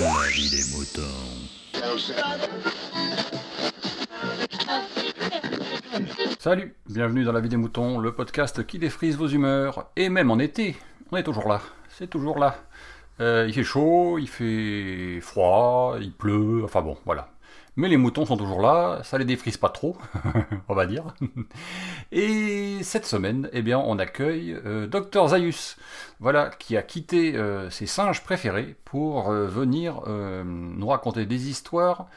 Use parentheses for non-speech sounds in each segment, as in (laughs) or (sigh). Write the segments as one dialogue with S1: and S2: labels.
S1: La vie des moutons.
S2: Salut, bienvenue dans La vie des moutons, le podcast qui défrise vos humeurs. Et même en été, on est toujours là. C'est toujours là. Euh, il fait chaud, il fait froid, il pleut, enfin bon, voilà. Mais les moutons sont toujours là, ça les défrise pas trop, (laughs) on va dire. Et cette semaine, eh bien, on accueille euh, Dr Zaius, voilà, qui a quitté euh, ses singes préférés pour euh, venir nous raconter des histoires,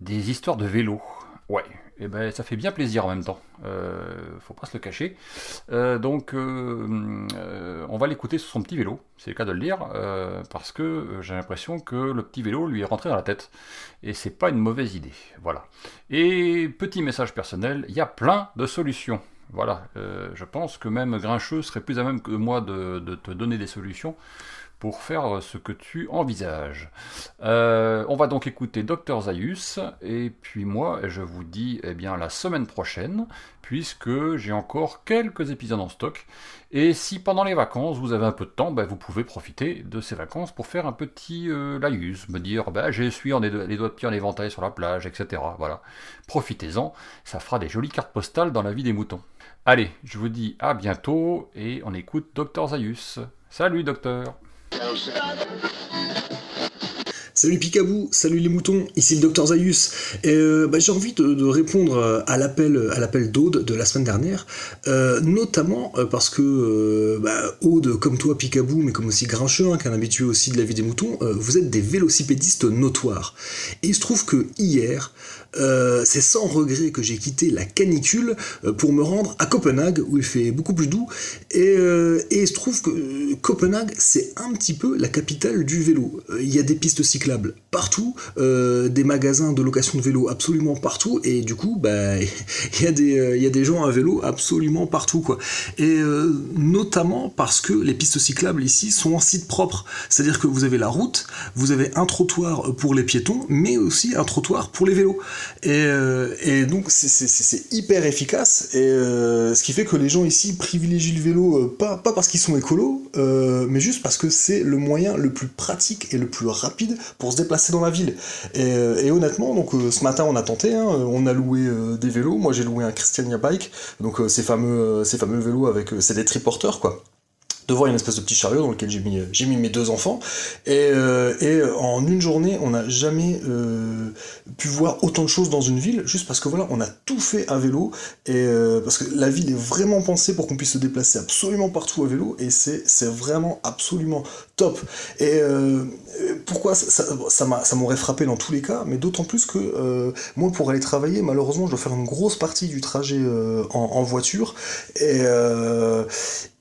S2: des histoires de vélo. Ouais, et ben ça fait bien plaisir en même temps. Euh, faut pas se le cacher. Euh, donc euh, on va l'écouter sur son petit vélo, c'est le cas de le dire, parce que j'ai l'impression que le petit vélo lui est rentré dans la tête. Et c'est pas une mauvaise idée. Voilà. Et petit message personnel, il y a plein de solutions. Voilà, je pense que même Grincheux serait plus à même que moi de te donner des solutions pour faire ce que tu envisages. Euh, on va donc écouter Dr Zaius, et puis moi, je vous dis eh bien la semaine prochaine, puisque j'ai encore quelques épisodes en stock. Et si pendant les vacances vous avez un peu de temps, ben, vous pouvez profiter de ces vacances pour faire un petit euh, laïus, me dire ben, j'ai doigts les doigts de pied en éventail sur la plage, etc. Voilà, profitez-en, ça fera des jolies cartes postales dans la vie des moutons. Allez, je vous dis à bientôt et on écoute Dr Zaius. Salut docteur
S3: Salut Picabou, salut les moutons, ici le docteur Zaius. Et, euh, bah, j'ai envie de, répondre à l'appel, à l'appel d'Aude de la semaine dernière, euh, notamment euh, parce que bah, Aude, comme toi Picabou, mais comme aussi Grincheux, hein, qui est un habitué aussi de la vie des moutons, vous êtes des vélocipédistes notoires. Et il se trouve que hier, euh, c'est sans regret que j'ai quitté la canicule euh, pour me rendre à Copenhague où il fait beaucoup plus doux et, euh, il se trouve que euh, Copenhague c'est un petit peu la capitale du vélo. Il y a des pistes cyclables partout, des magasins de location de vélo absolument partout et du coup bah (laughs) il y a des il y a des gens à vélo absolument partout quoi. Et notamment parce que les pistes cyclables ici sont en site propre, c'est-à-dire que vous avez la route, vous avez un trottoir pour les piétons, mais aussi un trottoir pour les vélos. Et, euh, et donc c'est- hyper efficace, et euh, ce qui fait que les gens ici privilégient le vélo, euh, pas, parce qu'ils sont écolos, mais juste parce que c'est le moyen le plus pratique et le plus rapide pour se déplacer dans la ville. Et, honnêtement, donc ce matin on a tenté, hein, on a loué des vélos, moi j'ai loué un Christiania Bike, donc ces, fameux, ces fameux vélos avec, c'est des triporteurs quoi devant une espèce de petit chariot dans lequel j'ai mis, mis mes deux enfants. Et, euh, et en une journée, on n'a jamais euh, pu voir autant de choses dans une ville, juste parce que voilà, on a tout fait à vélo. Et euh, parce que la ville est vraiment pensée pour qu'on puisse se déplacer absolument partout à vélo. Et c'est, vraiment absolument top. Et euh, pourquoi ça, ça, ça, m'a- ça m'aurait frappé dans tous les cas, mais d'autant plus que euh, moi, pour aller travailler, malheureusement, je dois faire une grosse partie du trajet euh, en, voiture. Et, euh,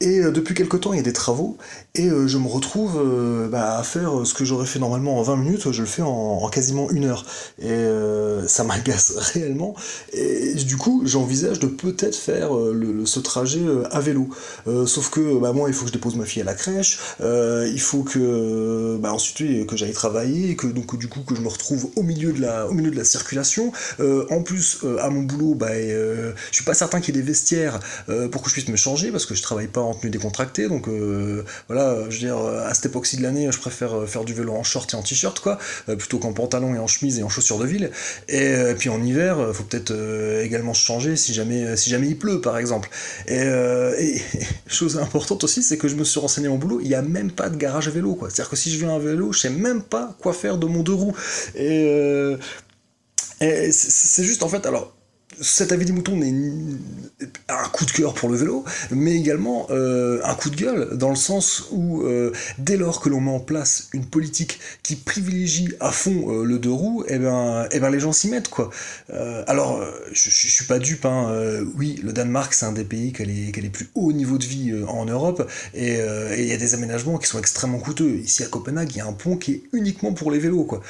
S3: et euh, depuis quelque temps, il y a des travaux, et euh, je me retrouve euh, bah, à faire ce que j'aurais fait normalement en 20 minutes, je le fais en, en quasiment une heure. Et euh, ça (laughs) m'agace réellement. Et du coup, j'envisage de peut-être faire euh, ce trajet euh, à vélo. Euh, sauf que bah, moi, il faut que je dépose ma fille à la crèche, euh, il faut que bah, ensuite que j'aille travailler, et que donc du coup que je me retrouve au milieu de la, au milieu de la circulation. Euh, en plus, euh, à mon boulot, bah, euh, je suis pas certain qu'il y ait des vestiaires euh, pour que je puisse me changer parce que je travaille pas en tenue décontractée. Donc euh, voilà, je veux dire, à cette époque-ci de l'année, je préfère euh, faire du vélo en short et en t-shirt, quoi, euh, plutôt qu'en pantalon et en chemise et en chaussures de ville. Et, puis en hiver, faut peut-être également se changer si jamais, si jamais il pleut, par exemple. Et, (laughs) chose importante aussi, c'est que je me suis renseigné mon boulot, il n'y a même pas de garage à vélo, quoi. C'est-à-dire que si je viens à vélo, je sais même pas quoi faire de mon deux roues. Et, c'est juste en fait, alors cet avis des moutons est un coup de cœur pour le vélo, mais également euh, un coup de gueule, dans le sens où euh, dès lors que l'on met en place une politique qui privilégie à fond euh, le deux roues, et ben, eh ben les gens s'y mettent quoi. Alors, je, je, je suis pas dupe, hein, oui, le Danemark c'est un des pays qui a les, qui a les plus hauts niveaux de vie en Europe, et il y a des aménagements qui sont extrêmement coûteux. Ici à Copenhague, il y a un pont qui est uniquement pour les vélos quoi.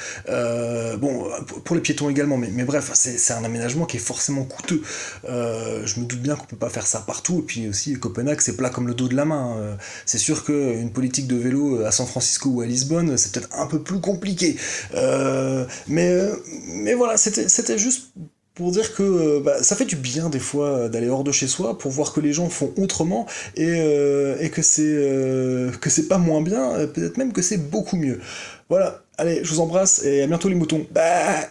S3: Bon, pour- les piétons également, mais, mais bref, c'est un aménagement qui est forcément coûteux. Euh, je me doute bien qu'on peut pas faire ça partout, et puis aussi Copenhague, c'est plat comme le dos de la main. Euh, c'est sûr qu'une politique de vélo à San Francisco ou à Lisbonne, c'est peut-être un peu plus compliqué. Euh, mais, euh, mais voilà, c'était juste pour dire que bah, ça fait du bien des fois d'aller hors de chez soi pour voir que les gens font autrement et, et que c'est que c'est pas moins bien, peut-être même que c'est beaucoup mieux. Voilà, allez, je vous embrasse et à bientôt les moutons. Bah